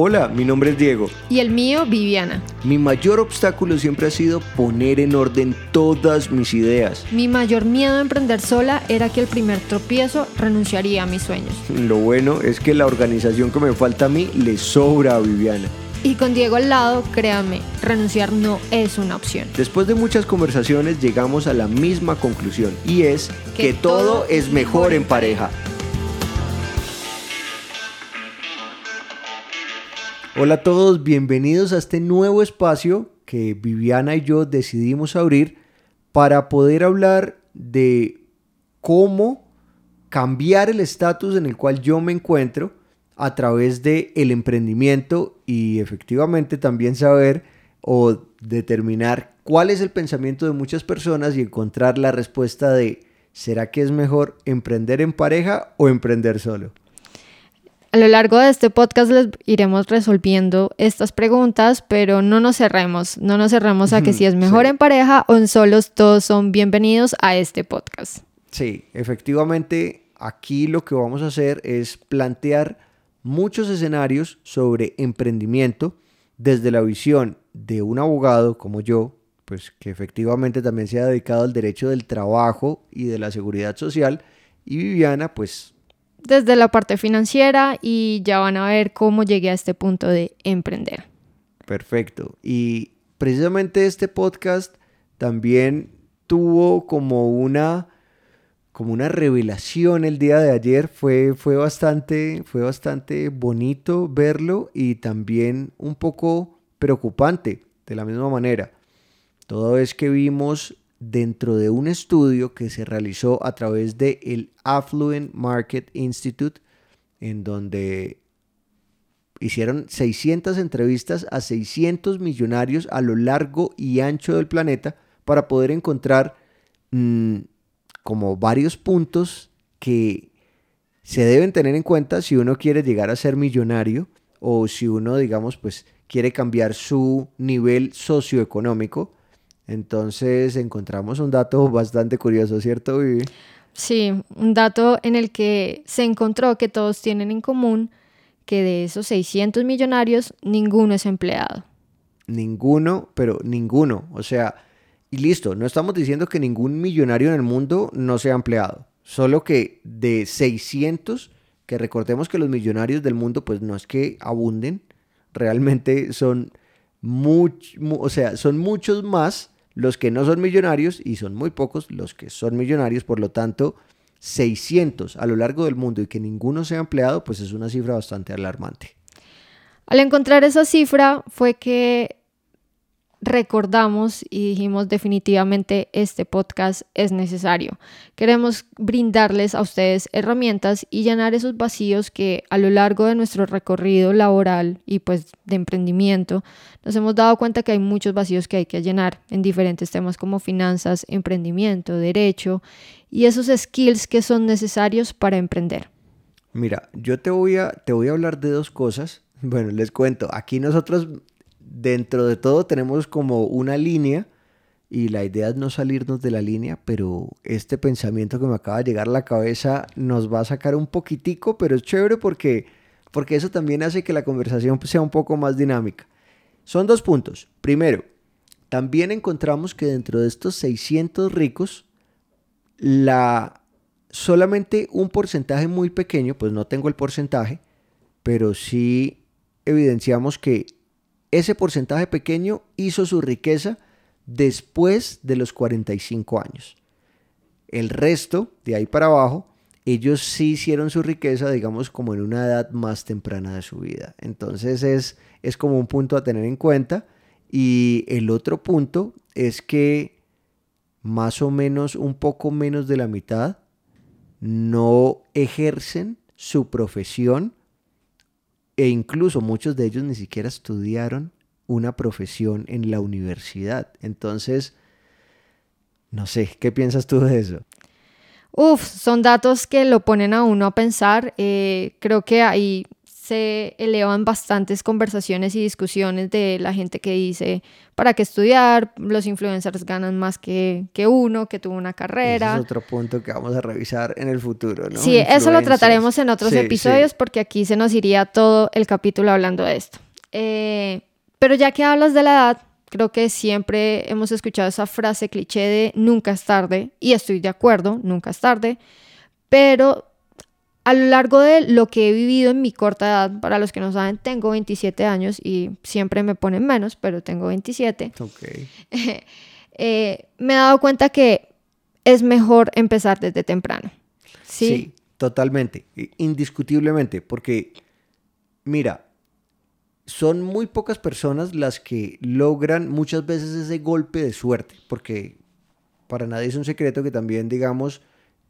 Hola, mi nombre es Diego. Y el mío, Viviana. Mi mayor obstáculo siempre ha sido poner en orden todas mis ideas. Mi mayor miedo a emprender sola era que el primer tropiezo renunciaría a mis sueños. Lo bueno es que la organización que me falta a mí le sobra a Viviana. Y con Diego al lado, créame, renunciar no es una opción. Después de muchas conversaciones llegamos a la misma conclusión y es que, todo, es mejor en pareja. Hola a todos, bienvenidos a este nuevo espacio que Viviana y yo decidimos abrir para poder hablar de cómo cambiar el estatus en el cual yo me encuentro a través de el emprendimiento y efectivamente también saber o determinar cuál es el pensamiento de muchas personas y encontrar la respuesta de ¿será que es mejor emprender en pareja o emprender solo? A lo largo de este podcast les iremos resolviendo estas preguntas, pero no nos cerremos, no nos cerremos a que si es mejor en pareja o en solos, todos son bienvenidos a este podcast. Sí, efectivamente, aquí lo que vamos a hacer es plantear muchos escenarios sobre emprendimiento desde la visión de un abogado como yo, pues que efectivamente también se ha dedicado al derecho del trabajo y de la seguridad social, y Viviana, pues desde la parte financiera y ya van a ver cómo llegué a este punto de emprender. Perfecto. Y precisamente este podcast también tuvo como una como una revelación el día de ayer fue, fue, bastante, fue bastante bonito verlo y también un poco preocupante de la misma manera. Todo es que vimos dentro de un estudio que se realizó a través del el Affluent Market Institute, en donde hicieron 600 entrevistas a 600 millonarios a lo largo y ancho del planeta para poder encontrar mm, como varios puntos que se deben tener en cuenta si uno quiere llegar a ser millonario o si uno, digamos, pues quiere cambiar su nivel socioeconómico entonces encontramos un dato bastante curioso, ¿cierto, Vivi? Sí, un dato en el que se encontró que todos tienen en común que de esos 600 millonarios, ninguno es empleado. Ninguno, pero ninguno. O sea, y listo, no estamos diciendo que ningún millonario en el mundo no sea empleado. Solo que de 600, que recordemos que los millonarios del mundo pues no es que abunden, realmente son, much, o sea, son muchos más los que no son millonarios y son muy pocos los que son millonarios, por lo tanto, 600 a lo largo del mundo y que ninguno sea empleado, pues es una cifra bastante alarmante. Al encontrar esa cifra fue que recordamos y dijimos definitivamente este podcast es necesario. Queremos brindarles a ustedes herramientas y llenar esos vacíos que a lo largo de nuestro recorrido laboral y pues de emprendimiento nos hemos dado cuenta que hay muchos vacíos que hay que llenar en diferentes temas como finanzas, emprendimiento, derecho y esos skills que son necesarios para emprender. Mira, yo te voy a, te voy a hablar de dos cosas. Bueno, les cuento, aquí nosotros dentro de todo tenemos como una línea y la idea es no salirnos de la línea, pero este pensamiento que me acaba de llegar a la cabeza nos va a sacar un poquitico, pero es chévere porque, porque eso también hace que la conversación sea un poco más dinámica. Son dos puntos. Primero, también encontramos que dentro de estos 600 ricos, la, solamente un porcentaje muy pequeño, pues no tengo el porcentaje, pero sí evidenciamos que ese porcentaje pequeño hizo su riqueza después de los 45 años. El resto, de ahí para abajo, ellos sí hicieron su riqueza, digamos, como en una edad más temprana de su vida. Entonces es, es como un punto a tener en cuenta. Y el otro punto es que más o menos, un poco menos de la mitad, no ejercen su profesión e incluso muchos de ellos ni siquiera estudiaron una profesión en la universidad. Entonces, no sé, ¿qué piensas tú de eso? Uf, son datos que lo ponen a uno a pensar. Eh, creo que ahí se elevan bastantes conversaciones y discusiones de la gente que dice, ¿para qué estudiar? Los influencers ganan más que, que uno, que tuvo una carrera. Ese es otro punto que vamos a revisar en el futuro, ¿no? Sí, eso lo trataremos en otros episodios porque aquí se nos iría todo el capítulo hablando de esto. Eh, pero ya que hablas de la edad, creo que siempre hemos escuchado esa frase cliché de nunca es tarde, y estoy de acuerdo, nunca es tarde, pero a lo largo de lo que he vivido en mi corta edad, para los que no saben, tengo 27 años y siempre me ponen menos, pero tengo 27. Okay. Eh, me he dado cuenta que es mejor empezar desde temprano. Sí, sí totalmente, indiscutiblemente, porque mira, son muy pocas personas las que logran muchas veces ese golpe de suerte, porque para nadie es un secreto que también, digamos,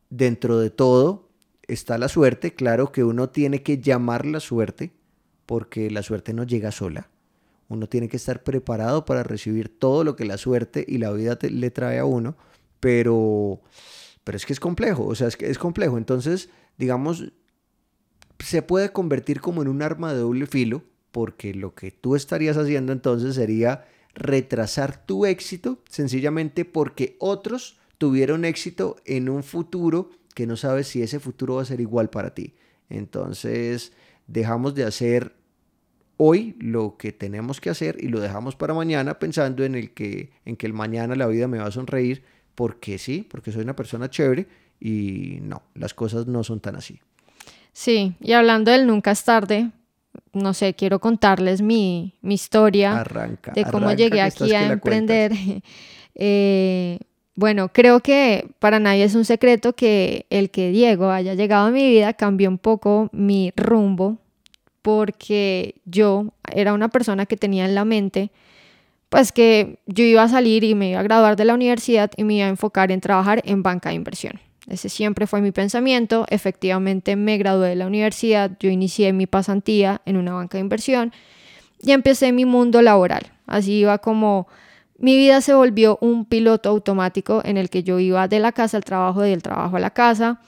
dentro de todo está la suerte. Claro que uno tiene que llamar la suerte, porque la suerte no llega sola. Uno tiene que estar preparado para recibir todo lo que la suerte y la vida le trae a uno, pero, pero es que es complejo, o sea, es que es complejo. Entonces, digamos, se puede convertir como en un arma de doble filo, porque lo que tú estarías haciendo entonces sería retrasar tu éxito sencillamente porque otros tuvieron éxito en un futuro que no sabes si ese futuro va a ser igual para ti. Entonces dejamos de hacer hoy lo que tenemos que hacer y lo dejamos para mañana pensando en el que en que el mañana la vida me va a sonreír porque sí, porque soy una persona chévere y no, las cosas no son tan así. Sí, y hablando del nunca es tarde, no sé, quiero contarles mi, historia de cómo llegué aquí a emprender. Eh, bueno, creo que para nadie es un secreto que el que Diego haya llegado a mi vida cambió un poco mi rumbo porque yo era una persona que tenía en la mente pues que yo iba a salir y me iba a graduar de la universidad y me iba a enfocar en trabajar en banca de inversión. Ese siempre fue mi pensamiento. Efectivamente me gradué de la universidad, yo inicié mi pasantía en una banca de inversión y empecé mi mundo laboral. Así iba como mi vida se volvió un piloto automático en el que yo iba de la casa al trabajo, del trabajo a la casa.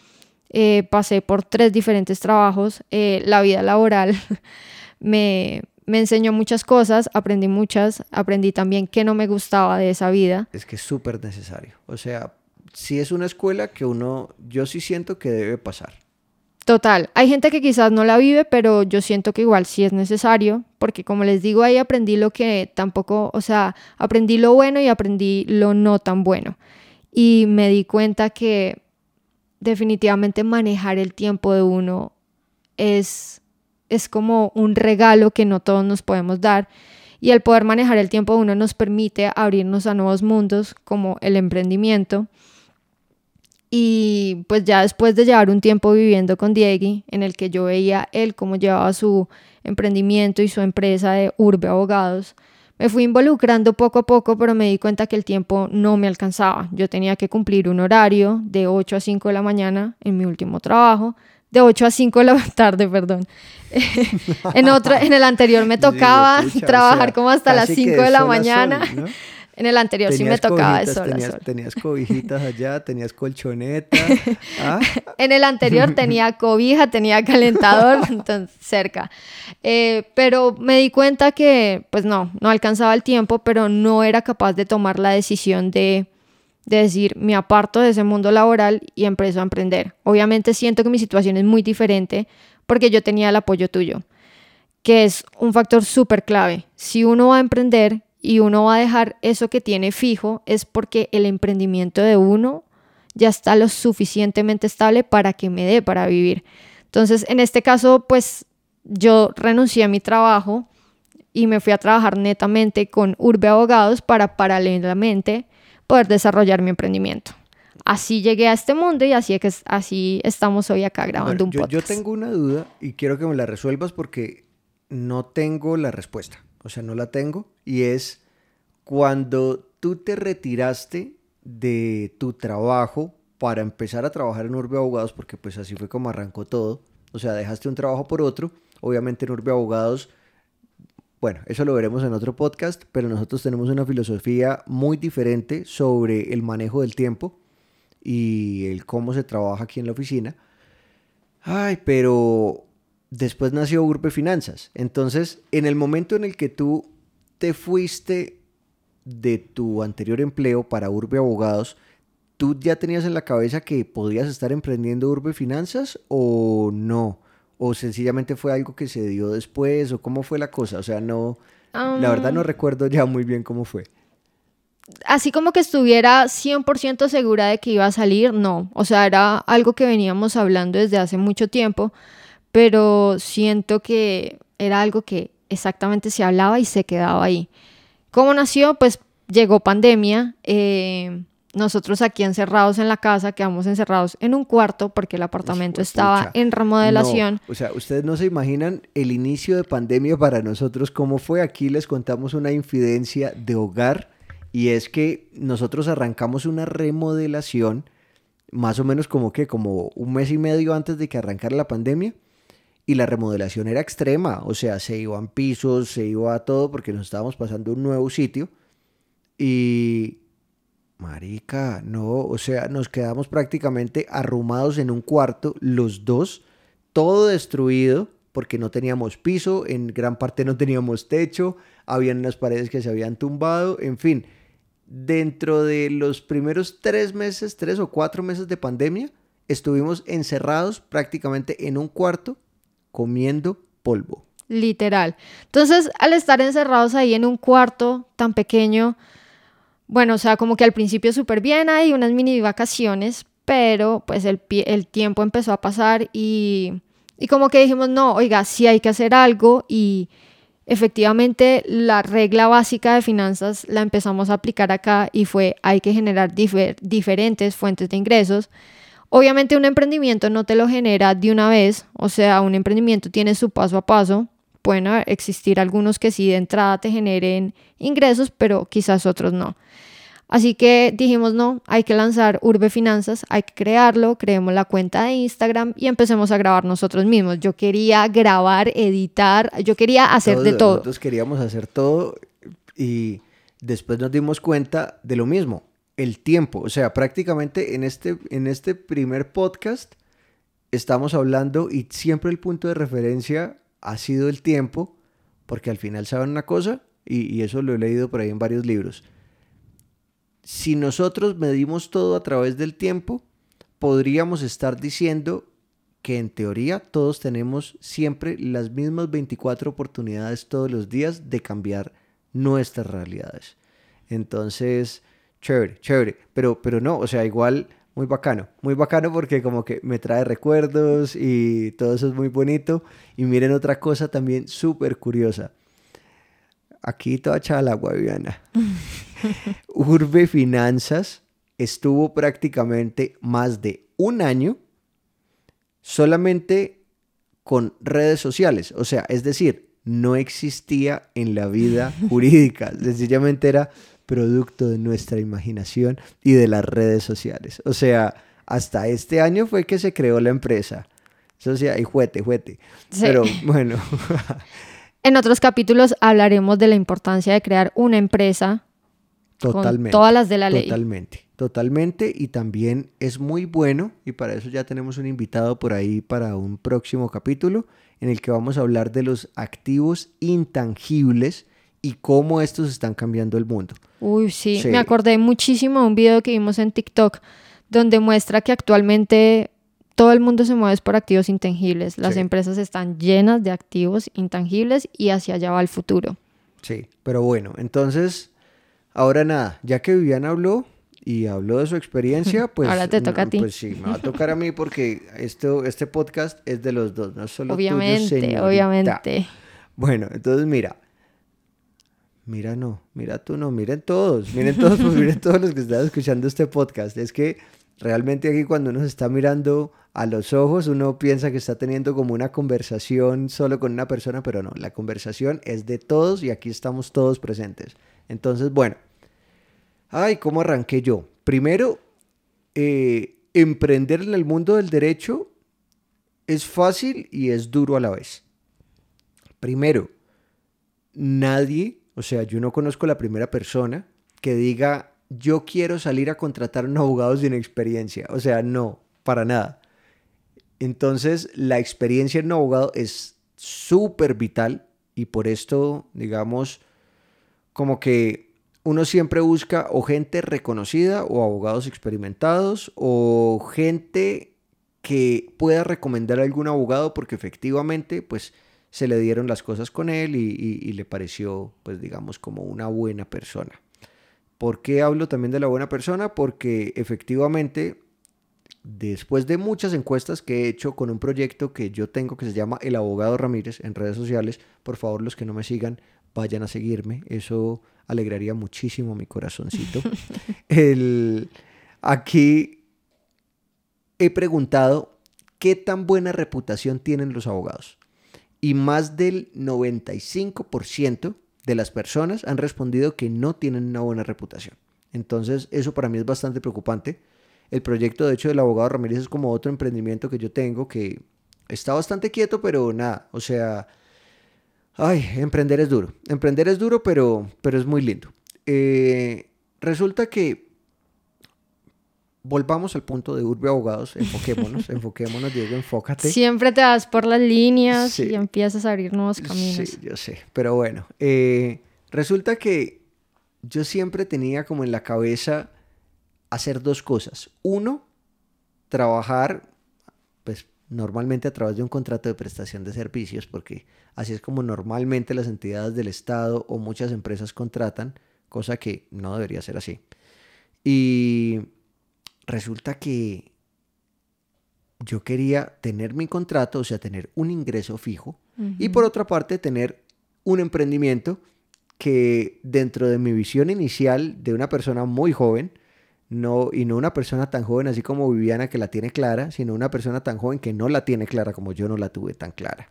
Eh, pasé por tres diferentes trabajos. Eh, la vida laboral me, me enseñó muchas cosas, aprendí muchas, aprendí también que no me gustaba de esa vida. Es que es súper necesario. O sea, si es una escuela que uno, yo sí siento que debe pasar. Total, hay gente que quizás no la vive, pero yo siento que igual sí es necesario, porque como les digo, ahí aprendí lo que tampoco, o sea, aprendí lo bueno y aprendí lo no tan bueno. Y me di cuenta que definitivamente manejar el tiempo de uno es, es como un regalo que no todos nos podemos dar. Y el poder manejar el tiempo de uno nos permite abrirnos a nuevos mundos como el emprendimiento y pues ya después de llevar un tiempo viviendo con Diego, en el que yo veía él cómo llevaba su emprendimiento y su empresa de Urbe Abogados, me fui involucrando poco a poco, pero me di cuenta que el tiempo no me alcanzaba. Yo tenía que cumplir un horario de 8 a 5 de la mañana en mi último trabajo, de 8 a 5 de la tarde, perdón. en, otro, en el anterior me tocaba trabajar como hasta las 5 de la mañana. En el anterior sí me tocaba de sol tenías, Tenías cobijitas allá, tenías colchoneta. ¿ah? en el anterior tenía cobija, tenía calentador, entonces cerca. Eh, pero me di cuenta que, pues no, no alcanzaba el tiempo, pero no era capaz de tomar la decisión de, de decir, me aparto de ese mundo laboral y empiezo a emprender. Obviamente siento que mi situación es muy diferente porque yo tenía el apoyo tuyo, que es un factor súper clave. Si uno va a emprender, y uno va a dejar eso que tiene fijo es porque el emprendimiento de uno ya está lo suficientemente estable para que me dé para vivir. Entonces, en este caso, pues yo renuncié a mi trabajo y me fui a trabajar netamente con Urbe Abogados para paralelamente poder desarrollar mi emprendimiento. Así llegué a este mundo y así, que, así estamos hoy acá grabando un podcast. Yo tengo una duda y quiero que me la resuelvas porque no tengo la respuesta o sea, no la tengo, y es cuando tú te retiraste de tu trabajo para empezar a trabajar en Urbe Abogados, porque pues así fue como arrancó todo, o sea, dejaste un trabajo por otro, obviamente en Urbe Abogados, bueno, eso lo veremos en otro podcast, pero nosotros tenemos una filosofía muy diferente sobre el manejo del tiempo y el cómo se trabaja aquí en la oficina. Ay, pero después nació Urbe Finanzas. Entonces, en el momento en el que tú te fuiste de tu anterior empleo para Urbe Abogados, ¿tú ya tenías en la cabeza que podías estar emprendiendo Urbe Finanzas o no? ¿O sencillamente fue algo que se dio después? ¿O cómo fue la cosa? O sea, no, la verdad no recuerdo ya muy bien cómo fue. Así como que estuviera 100% segura de que iba a salir, no. O sea, era algo que veníamos hablando desde hace mucho tiempo, pero siento que era algo que exactamente se hablaba y se quedaba ahí. ¿Cómo nació? Pues llegó pandemia. Eh, nosotros aquí encerrados en la casa, quedamos encerrados en un cuarto porque el apartamento estaba en remodelación. o sea, ustedes no se imaginan el inicio de pandemia para nosotros, cómo fue. Aquí les contamos una infidencia de hogar y es que nosotros arrancamos una remodelación más o menos como que como un mes y medio antes de que arrancara la pandemia y la remodelación era extrema, o sea, se iban pisos, se iba a todo porque nos estábamos pasando un nuevo sitio y marica, no, o sea, nos quedamos prácticamente arrumados en un cuarto los dos, todo destruido porque no teníamos piso, en gran parte no teníamos techo, habían unas paredes que se habían tumbado, en fin, dentro de los primeros tres meses, tres o cuatro meses de pandemia, estuvimos encerrados prácticamente en un cuarto comiendo polvo. Literal. Entonces, al estar encerrados ahí en un cuarto tan pequeño, bueno, o sea, como que al principio súper bien, hay unas mini vacaciones, pero pues el, el tiempo empezó a pasar y, y como que dijimos, no, oiga, sí hay que hacer algo y efectivamente la regla básica de finanzas la empezamos a aplicar acá y fue hay que generar diferentes fuentes de ingresos Obviamente un emprendimiento no te lo genera de una vez, o sea, un emprendimiento tiene su paso a paso. Pueden existir algunos que sí de entrada te generen ingresos, pero quizás otros no. Así que dijimos, no, hay que lanzar Urbe Finanzas, hay que crearlo, creemos la cuenta de Instagram y empecemos a grabar nosotros mismos. Yo quería grabar, editar, yo quería hacer de todo. Nosotros queríamos hacer todo y después nos dimos cuenta de lo mismo el tiempo. O sea, prácticamente en este, en este primer podcast estamos hablando y siempre el punto de referencia ha sido el tiempo, porque al final saben una cosa, y, y eso lo he leído por ahí en varios libros. Si nosotros medimos todo a través del tiempo, podríamos estar diciendo que en teoría todos tenemos siempre las mismas 24 oportunidades todos los días de cambiar nuestras realidades. Entonces, chévere, chévere, pero, pero no, o sea, igual muy bacano, muy bacano porque como que me trae recuerdos y todo eso es muy bonito. Y miren otra cosa también súper curiosa. Aquí toda echada la agua, Viviana. Urbe Finanzas estuvo prácticamente más de un año solamente con redes sociales. O sea, es decir, no existía en la vida jurídica. Sencillamente era producto de nuestra imaginación y de las redes sociales. O sea, hasta este año fue que se creó la empresa. Eso sí, y juete, juete. Pero bueno. en otros capítulos hablaremos de la importancia de crear una empresa Totalmente. Con todas las de la ley. Totalmente, totalmente. Y también es muy bueno, y para eso ya tenemos un invitado por ahí para un próximo capítulo, en el que vamos a hablar de los activos intangibles y cómo estos están cambiando el mundo. Uy, sí, me acordé muchísimo de un video que vimos en TikTok donde muestra que actualmente todo el mundo se mueve por activos intangibles. Las empresas están llenas de activos intangibles y hacia allá va el futuro. Sí, pero bueno, entonces, ahora nada, ya que Viviana habló y habló de su experiencia, pues... ahora te toca a ti. Pues sí, me va a tocar a mí porque esto, este podcast es de los dos, no solo Obviamente, obviamente. Bueno, entonces mira, Mira, no, mira tú no, miren todos, miren todos, pues miren todos los que están escuchando este podcast. Es que realmente aquí cuando uno se está mirando a los ojos, uno piensa que está teniendo como una conversación solo con una persona, pero no, la conversación es de todos y aquí estamos todos presentes. Entonces, bueno, ay, ¿cómo arranqué yo? Primero, eh, emprender en el mundo del derecho es fácil y es duro a la vez. Primero, nadie o sea, yo no conozco la primera persona que diga, yo quiero salir a contratar a un abogado sin experiencia. O sea, no, para nada. Entonces, la experiencia en un abogado es súper vital y por esto, digamos, como que uno siempre busca o gente reconocida o abogados experimentados o gente que pueda recomendar a algún abogado porque efectivamente, pues, se le dieron las cosas con él y, y le pareció, pues, digamos, como una buena persona. ¿Por qué hablo también de la buena persona? Porque efectivamente después de muchas encuestas que he hecho con un proyecto que yo tengo que se llama El Abogado Ramírez en redes sociales, por favor los que no me sigan, vayan a seguirme, eso alegraría muchísimo mi corazoncito. El, aquí he preguntado qué tan buena reputación tienen los abogados y más del 95% de las personas han respondido que no tienen una buena reputación. Entonces eso para mí es bastante preocupante el proyecto, de hecho, del abogado Ramírez es como otro emprendimiento que yo tengo que está bastante quieto, pero nada, o sea, ay, emprender es duro. Emprender es duro, pero, pero es muy lindo. Eh, resulta que volvamos al punto de Urbe Abogados, enfoquémonos, enfoquémonos, Diego, enfócate. Siempre te vas por las líneas y empiezas a abrir nuevos caminos. Sí, yo sé, pero bueno, eh, resulta que yo siempre tenía como en la cabeza hacer dos cosas. Uno, trabajar, pues normalmente a través de un contrato de prestación de servicios, porque así es como normalmente las entidades del Estado o muchas empresas contratan, cosa que no debería ser así. Y resulta que yo quería tener mi contrato, o sea, tener un ingreso fijo, y por otra parte tener un emprendimiento que dentro de mi visión inicial de una persona muy joven, no, y no una persona tan joven así como Viviana que la tiene clara, sino una persona tan joven que no la tiene clara como yo no la tuve tan clara.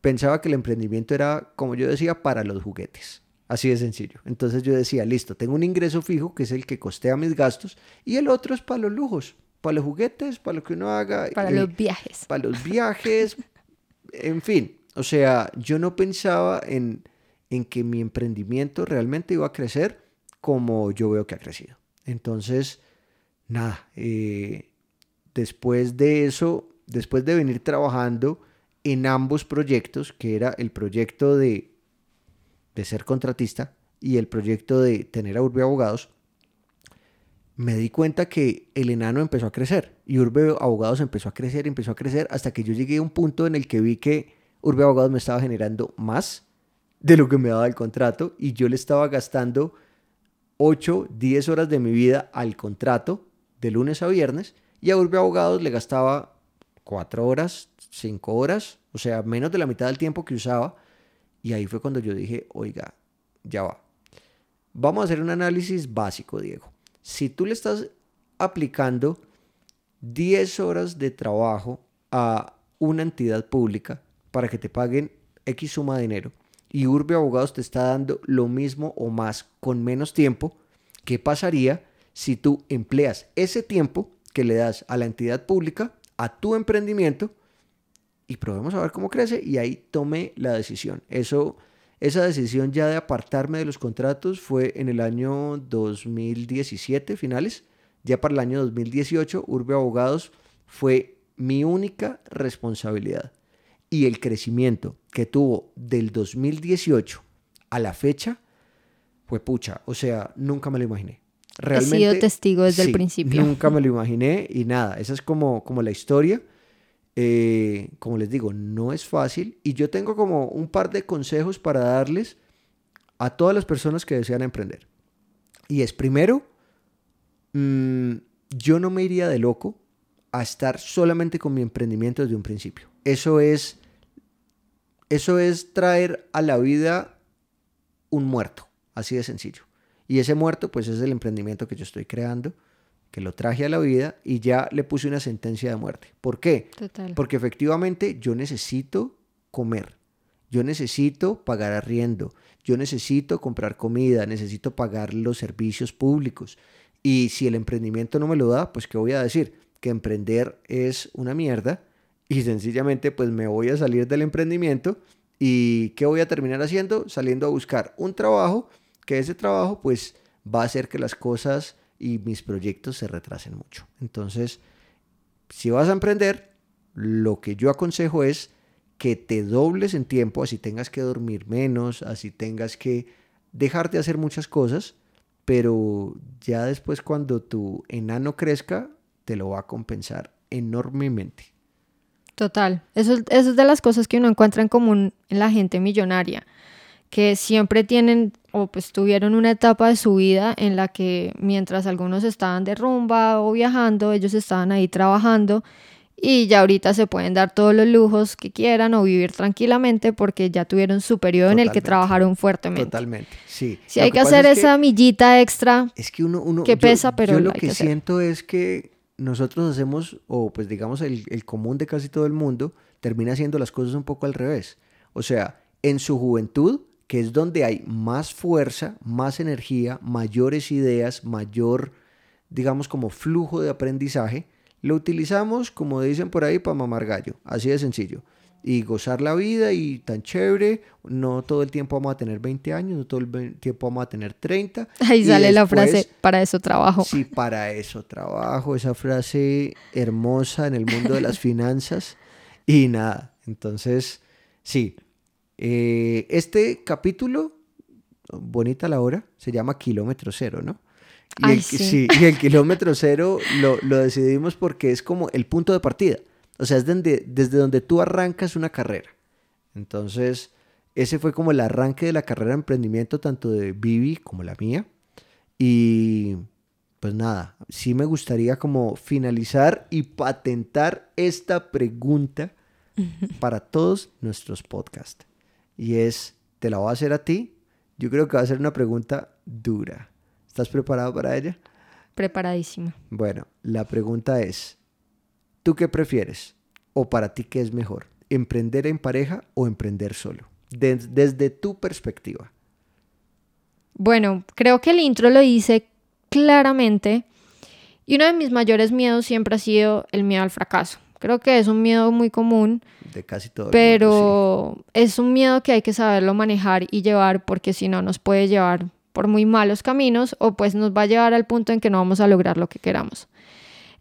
Pensaba que el emprendimiento era, como yo decía, para los juguetes. Así de sencillo. Entonces yo decía, listo, tengo un ingreso fijo que es el que costea mis gastos y el otro es para los lujos, para los juguetes, para lo que uno haga. Para los viajes. Para los viajes, en fin. O sea, yo no pensaba en, en que mi emprendimiento realmente iba a crecer como yo veo que ha crecido. Entonces, nada, eh, después de eso, después de venir trabajando en ambos proyectos, que era el proyecto de, de ser contratista y el proyecto de tener a Urbe Abogados, me di cuenta que el enano empezó a crecer y Urbe Abogados empezó a crecer, empezó a crecer, hasta que yo llegué a un punto en el que vi que Urbe Abogados me estaba generando más de lo que me daba el contrato y yo le estaba gastando 8, 10 horas de mi vida al contrato de lunes a viernes y a Urbe Abogados le gastaba 4 horas, 5 horas, o sea, menos de la mitad del tiempo que usaba. Y ahí fue cuando yo dije, oiga, ya va. Vamos a hacer un análisis básico, Diego. Si tú le estás aplicando 10 horas de trabajo a una entidad pública para que te paguen X suma de dinero y Urbe Abogados te está dando lo mismo o más con menos tiempo, ¿qué pasaría si tú empleas ese tiempo que le das a la entidad pública, a tu emprendimiento, y probemos a ver cómo crece? Y ahí tomé la decisión. Eso, esa decisión ya de apartarme de los contratos fue en el año 2017, finales. Ya para el año 2018, Urbe Abogados fue mi única responsabilidad y el crecimiento que tuvo del 2018 a la fecha fue pucha. O sea, nunca me lo imaginé. Realmente, He sido testigo desde el principio. Nunca me lo imaginé y nada, esa es como, como la historia. Eh, como les digo, no es fácil y yo tengo como un par de consejos para darles a todas las personas que desean emprender. Y es primero, mm, yo no me iría de loco a estar solamente con mi emprendimiento desde un principio. Eso es, eso es traer a la vida un muerto, así de sencillo. Y ese muerto, pues es el emprendimiento que yo estoy creando, que lo traje a la vida y ya le puse una sentencia de muerte. ¿Por qué? Porque efectivamente yo necesito comer, yo necesito pagar arriendo, yo necesito comprar comida, necesito pagar los servicios públicos. Y si el emprendimiento no me lo da, pues ¿qué voy a decir? Que emprender es una mierda y sencillamente pues me voy a salir del emprendimiento y ¿qué voy a terminar haciendo? Saliendo a buscar un trabajo, que ese trabajo pues va a hacer que las cosas y mis proyectos se retrasen mucho. Entonces, si vas a emprender, lo que yo aconsejo es que te dobles en tiempo, así tengas que dormir menos, así tengas que dejar de hacer muchas cosas, pero ya después cuando tu enano crezca, te lo va a compensar enormemente. Total, eso, eso es de las cosas que uno encuentra en común en la gente millonaria, que siempre tienen o pues tuvieron una etapa de su vida en la que mientras algunos estaban de rumba o viajando, ellos estaban ahí trabajando y ya ahorita se pueden dar todos los lujos que quieran o vivir tranquilamente porque ya tuvieron su periodo en el que trabajaron fuertemente. Totalmente, sí. Sí, hay que, hacer esa millita extra es que, uno, uno que pesa, pero yo lo que, siento es que nosotros hacemos, o pues digamos el, el común de casi todo el mundo, termina haciendo las cosas un poco al revés. O sea, en su juventud, que es donde hay más fuerza, más energía, mayores ideas, mayor, digamos, como flujo de aprendizaje, lo utilizamos, como dicen por ahí, para mamar gallo, así de sencillo. Y gozar la vida y tan chévere, no todo el tiempo vamos a tener 20 años, no todo el tiempo vamos a tener 30. Ahí sale la frase, para eso trabajo. Sí, para eso trabajo, esa frase hermosa en el mundo de las finanzas. Y nada, entonces, sí. Eh, este capítulo, bonita la hora, se llama Kilómetro Cero, ¿no? Y, el, sí. y el kilómetro cero lo, lo, decidimos porque es como el punto de partida. O sea, es desde, desde donde tú arrancas una carrera. Entonces, ese fue como el arranque de la carrera de emprendimiento, tanto de Vivi como la mía. Y pues nada, sí me gustaría como finalizar y patentar esta pregunta para todos nuestros podcasts. Y es, te la voy a hacer a ti. Yo creo que va a ser una pregunta dura. ¿Estás preparado para ella? Preparadísima. Bueno, la pregunta es, ¿tú qué prefieres? ¿O para ti qué es mejor? ¿Emprender en pareja o emprender solo? desde tu perspectiva. Bueno, creo que el intro lo dice claramente. Y uno de mis mayores miedos siempre ha sido el miedo al fracaso. Creo que es un miedo muy común. De casi todo. Pero es un miedo que hay que saberlo manejar y llevar porque si no nos puede llevar por muy malos caminos o pues nos va a llevar al punto en que no vamos a lograr lo que queramos.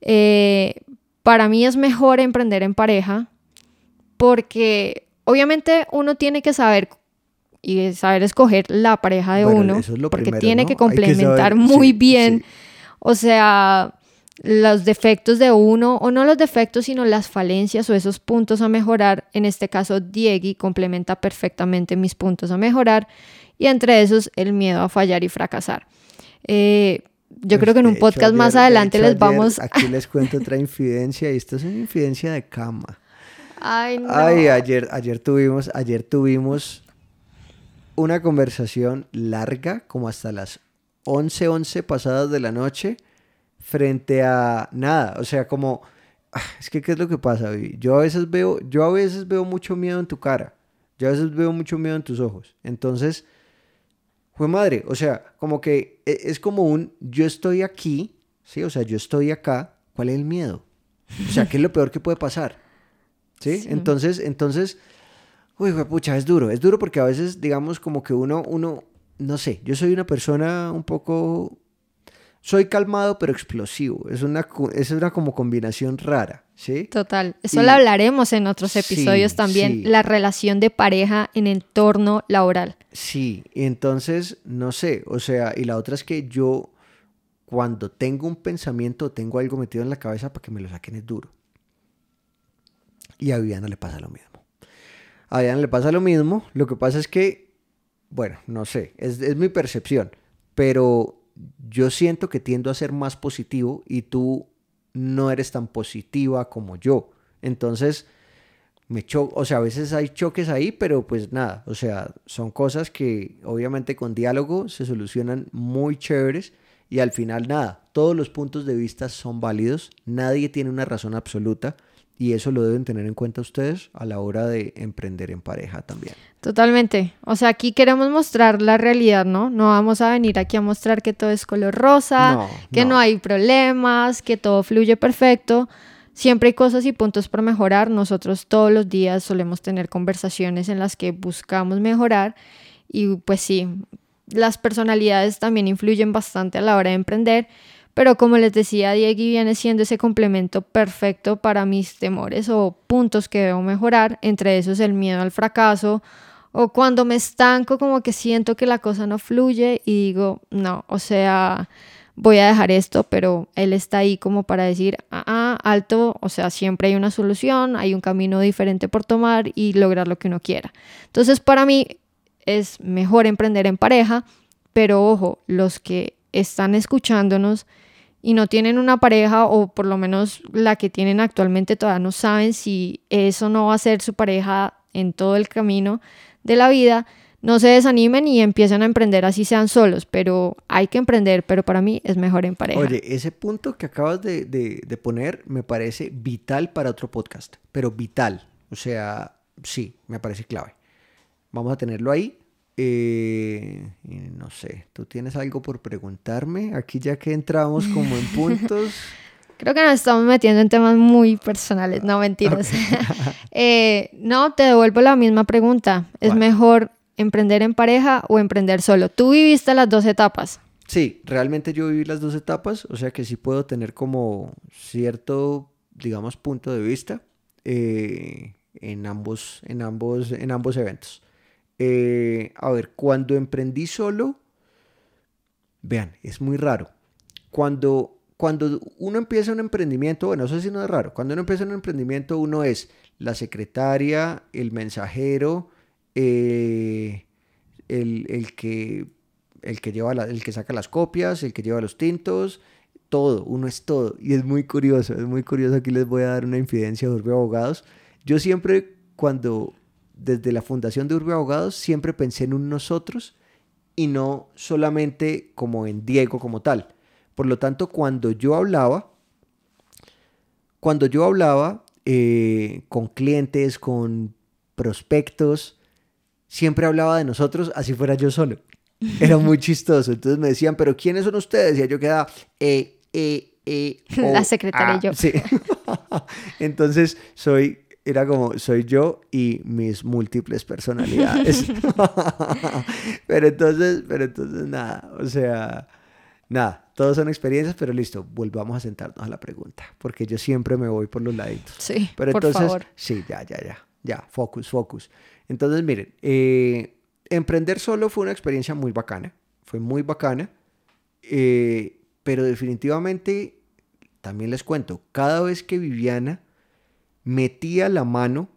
Eh, para mí es mejor emprender en pareja porque obviamente uno tiene que saber y saber escoger la pareja de uno porque tiene que complementar muy bien. O sea, los defectos de uno, o no los defectos, sino las falencias o esos puntos a mejorar. En este caso, Diegui complementa perfectamente mis puntos a mejorar y entre esos el miedo a fallar y fracasar. Eh, yo creo que en un podcast más adelante les vamos... Aquí les cuento otra infidencia y esto es una infidencia de cama. Ay, no. Ay, ayer, ayer tuvimos, ayer tuvimos una conversación larga, como hasta las 11, 11 pasadas de la noche, frente a nada, o sea, como, ah, es que, ¿qué es lo que pasa? Yo a veces veo, yo a veces veo mucho miedo en tu cara, yo a veces veo mucho miedo en tus ojos, entonces fue madre, o sea, como que e, es como un yo estoy aquí, ¿sí? O sea, yo estoy acá, ¿cuál es el miedo? O sea, ¿qué es lo peor que puede pasar? ¿Sí? Entonces, entonces, uy, pucha, es duro, es duro porque a veces, digamos, como que uno, uno, no sé, yo soy una persona un poco soy calmado pero explosivo. Es una, es una como combinación rara, ¿sí? Total. Eso lo hablaremos en otros episodios también. La relación de pareja en entorno laboral. Sí, y entonces, no sé, o sea, y la otra es que yo cuando tengo un pensamiento, tengo algo metido en la cabeza para que me lo saquen es duro. Y a Viviana le pasa lo mismo. A Viviana le pasa lo mismo. Lo que pasa es que, bueno, no sé, es, es mi percepción, pero yo siento que tiendo a ser más positivo y tú no eres tan positiva como yo. Entonces, me cho o sea, a veces hay choques ahí, pero pues nada, o sea, son cosas que obviamente con diálogo se solucionan muy chéveres y al final nada, todos los puntos de vista son válidos, nadie tiene una razón absoluta y eso lo deben tener en cuenta ustedes a la hora de emprender en pareja también. Totalmente. O sea, aquí queremos mostrar la realidad, ¿no? No vamos a venir aquí a mostrar que todo es color rosa, que no. hay problemas, que todo fluye perfecto. Siempre hay cosas y puntos por mejorar. Nosotros todos los días solemos tener conversaciones en las que buscamos mejorar y pues sí, las personalidades también influyen bastante a la hora de emprender, pero como les decía, Diego viene siendo ese complemento perfecto para mis temores o puntos que debo mejorar, entre esos el miedo al fracaso o cuando me estanco como que siento que la cosa no fluye y digo, no, o sea, voy a dejar esto, pero él está ahí como para decir, ah, ah, alto, o sea, siempre hay una solución, hay un camino diferente por tomar y lograr lo que uno quiera. Entonces, para mí es mejor emprender en pareja, pero ojo, los que están escuchándonos y no tienen una pareja o por lo menos la que tienen actualmente todavía no saben si eso no va a ser su pareja en todo el camino de la vida, no se desanimen y empiecen a emprender así sean solos, pero hay que emprender, pero para mí es mejor en pareja. Oye, ese punto que acabas de, de, poner me parece vital para otro podcast, pero vital, o sea, sí, me parece clave. Vamos a tenerlo ahí. Eh, no sé, ¿tú tienes algo por preguntarme? Aquí ya que entramos como en puntos. Creo que nos estamos metiendo en temas muy personales, no mentiras. Eh, no, te devuelvo la misma pregunta. ¿Es mejor emprender en pareja o emprender solo. ¿Tú viviste las dos etapas? Sí, realmente yo viví las dos etapas, o sea que sí puedo tener como cierto, digamos, punto de vista eh, en, ambos, en, ambos, en ambos eventos. Eh, a ver, cuando emprendí solo, vean, es muy raro. Cuando, cuando uno empieza un emprendimiento, bueno, eso sí no es raro, cuando uno empieza un emprendimiento uno es la secretaria, el mensajero, eh, el, que, el, que lleva el que saca las copias, el que lleva los tintos, todo, uno es todo. Y es muy curioso, es muy curioso. Aquí les voy a dar una infidencia de Urbe Abogados. Yo siempre, cuando, desde la fundación de Urbe Abogados, siempre pensé en un nosotros y no solamente como en Diego como tal. Por lo tanto, cuando yo hablaba, cuando yo hablaba eh, con clientes, con prospectos, siempre hablaba de nosotros así fuera yo solo. Era muy chistoso. Entonces me decían, ¿pero quiénes son ustedes? Y yo quedaba, eh, eh, eh. La secretaria y yo. Sí. Entonces soy, era como, soy yo y mis múltiples personalidades. pero entonces, pero entonces nada, o sea, nada, todos son experiencias, pero listo, volvamos a sentarnos a la pregunta, porque yo siempre me voy por los laditos. Sí, pero por entonces, favor. sí, ya, ya, ya, ya, focus, focus. Entonces, miren, eh, emprender solo fue una experiencia muy bacana, fue muy bacana, eh, pero definitivamente, también les cuento, cada vez que Viviana metía la mano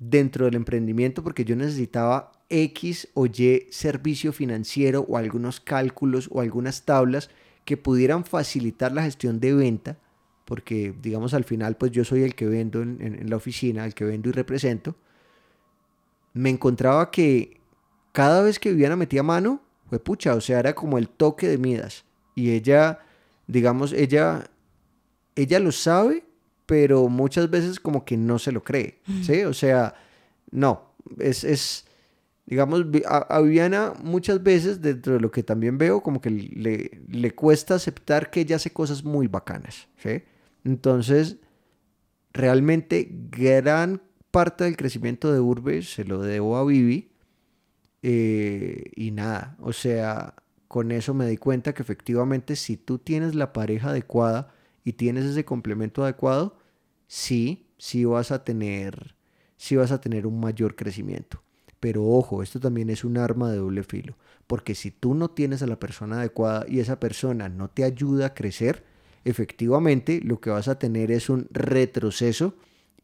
dentro del emprendimiento porque yo necesitaba X o Y servicio financiero o algunos cálculos o algunas tablas que pudieran facilitar la gestión de venta, porque digamos al final pues yo soy el que vendo en la oficina, el que vendo y represento, me encontraba que cada vez que Viviana metía mano, fue pucha, o sea, era como el toque de Midas. Y ella, digamos, ella, ella lo sabe, pero muchas veces como que no se lo cree, ¿sí? O sea, no, es, es digamos, a, Viviana muchas veces, dentro de lo que también veo, como que le, le cuesta aceptar que ella hace cosas muy bacanas, ¿sí? Entonces, realmente gran parte del crecimiento de Urbe se lo debo a Vivi. Eh, y nada, o sea, con eso me di cuenta que efectivamente si tú tienes la pareja adecuada y tienes ese complemento adecuado, sí, sí vas a tener, sí vas a tener un mayor crecimiento. Pero ojo, esto también es un arma de doble filo, porque si tú no tienes a la persona adecuada y esa persona no te ayuda a crecer, efectivamente lo que vas a tener es un retroceso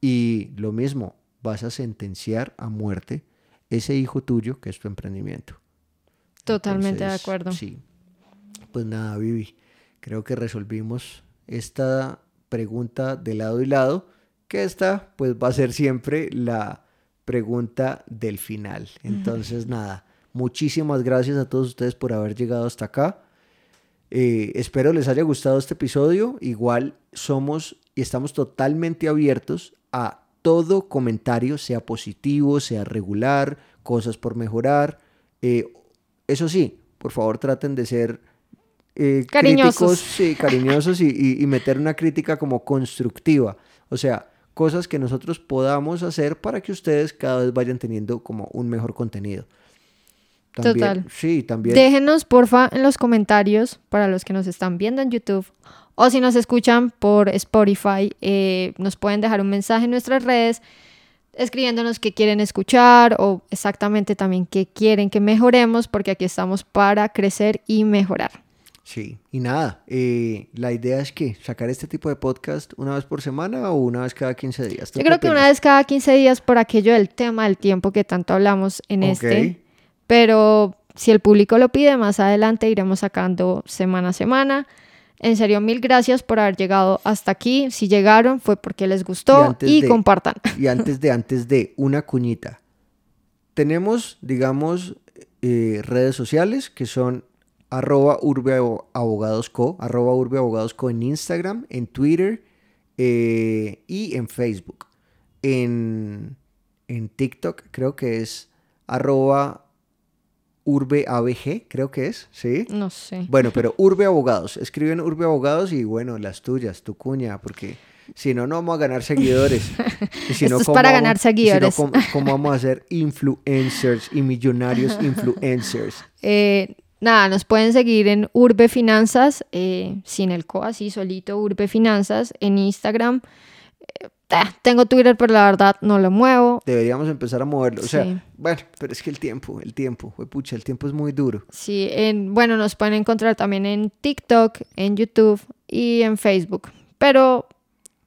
y lo mismo, vas a sentenciar a muerte ese hijo tuyo que es tu emprendimiento. Totalmente de acuerdo. Sí. Pues nada, Vivi, creo que resolvimos esta pregunta de lado y lado, que esta pues va a ser siempre la pregunta del final. Entonces, nada, muchísimas gracias a todos ustedes por haber llegado hasta acá. Eh, espero les haya gustado este episodio. Igual somos y estamos totalmente abiertos a todo comentario, sea positivo, sea regular, cosas por mejorar. Eh, eso sí, por favor traten de ser eh, cariñosos, sí, cariñosos y, meter una crítica como constructiva. O sea, cosas que nosotros podamos hacer para que ustedes cada vez vayan teniendo como un mejor contenido. También, Total. Sí, también. Déjenos, porfa, en los comentarios para los que nos están viendo en YouTube o si nos escuchan por Spotify, eh, nos pueden dejar un mensaje en nuestras redes escribiéndonos qué quieren escuchar o exactamente también qué quieren que mejoremos, porque aquí estamos para crecer y mejorar. Sí, y nada, eh, la idea es que sacar este tipo de podcast una vez por semana o una vez cada 15 días. ¿Tú Yo creo que una vez cada 15 días por aquello del tema del tiempo que tanto hablamos en este, pero si el público lo pide, más adelante iremos sacando semana a semana. En serio, mil gracias por haber llegado hasta aquí. Si llegaron fue porque les gustó y de- compartan. Y antes de, antes de, una cuñita. Tenemos, digamos, eh, redes sociales que son arroba urbeabogadosco, arroba urbeabogadosco en Instagram, en Twitter eh, y en Facebook. En, en TikTok creo que es arroba urbeabg, creo que es, ¿sí? No sé. Bueno, pero Urbe Abogados. Escriben Urbe Abogados y bueno, las tuyas, tu cuña, porque si no, no vamos a ganar seguidores. Y si Esto no, es ¿cómo para vamos- ganar y si no, seguidores. ¿cómo, cómo vamos a ser influencers y millonarios influencers? Eh, nada, nos pueden seguir en Urbe Finanzas, eh, sin el co, así solito, Urbe Finanzas, en Instagram. Eh, ah, tengo Twitter, pero la verdad no lo muevo. Deberíamos empezar a moverlo. O sea, Sí. bueno, pero es que el tiempo, el tiempo, pucha, el tiempo es muy duro. Sí, en, bueno, nos pueden encontrar también en TikTok, en YouTube y en Facebook. Pero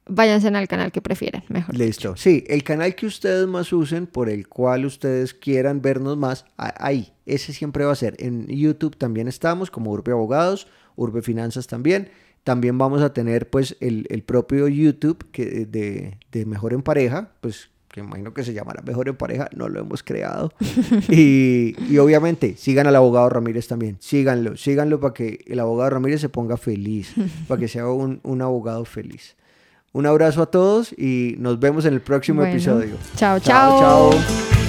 váyanse al canal que prefieren, mejor. Listo. Sí, el canal que ustedes más usen, por el cual ustedes quieran vernos más, ahí, ese siempre va a ser. En YouTube también estamos, como Urbe Abogados, Urbe Finanzas también. También vamos a tener, pues, el, el propio YouTube que, de, de Mejor en Pareja, pues, que imagino que se llamará Mejor en Pareja, no lo hemos creado. y, y obviamente, sigan al abogado Ramírez también, síganlo, síganlo para que el abogado Ramírez se ponga feliz, para que sea un, un abogado feliz. Un abrazo a todos y nos vemos en el próximo Bueno, episodio. Chao, Chao, chao. chao.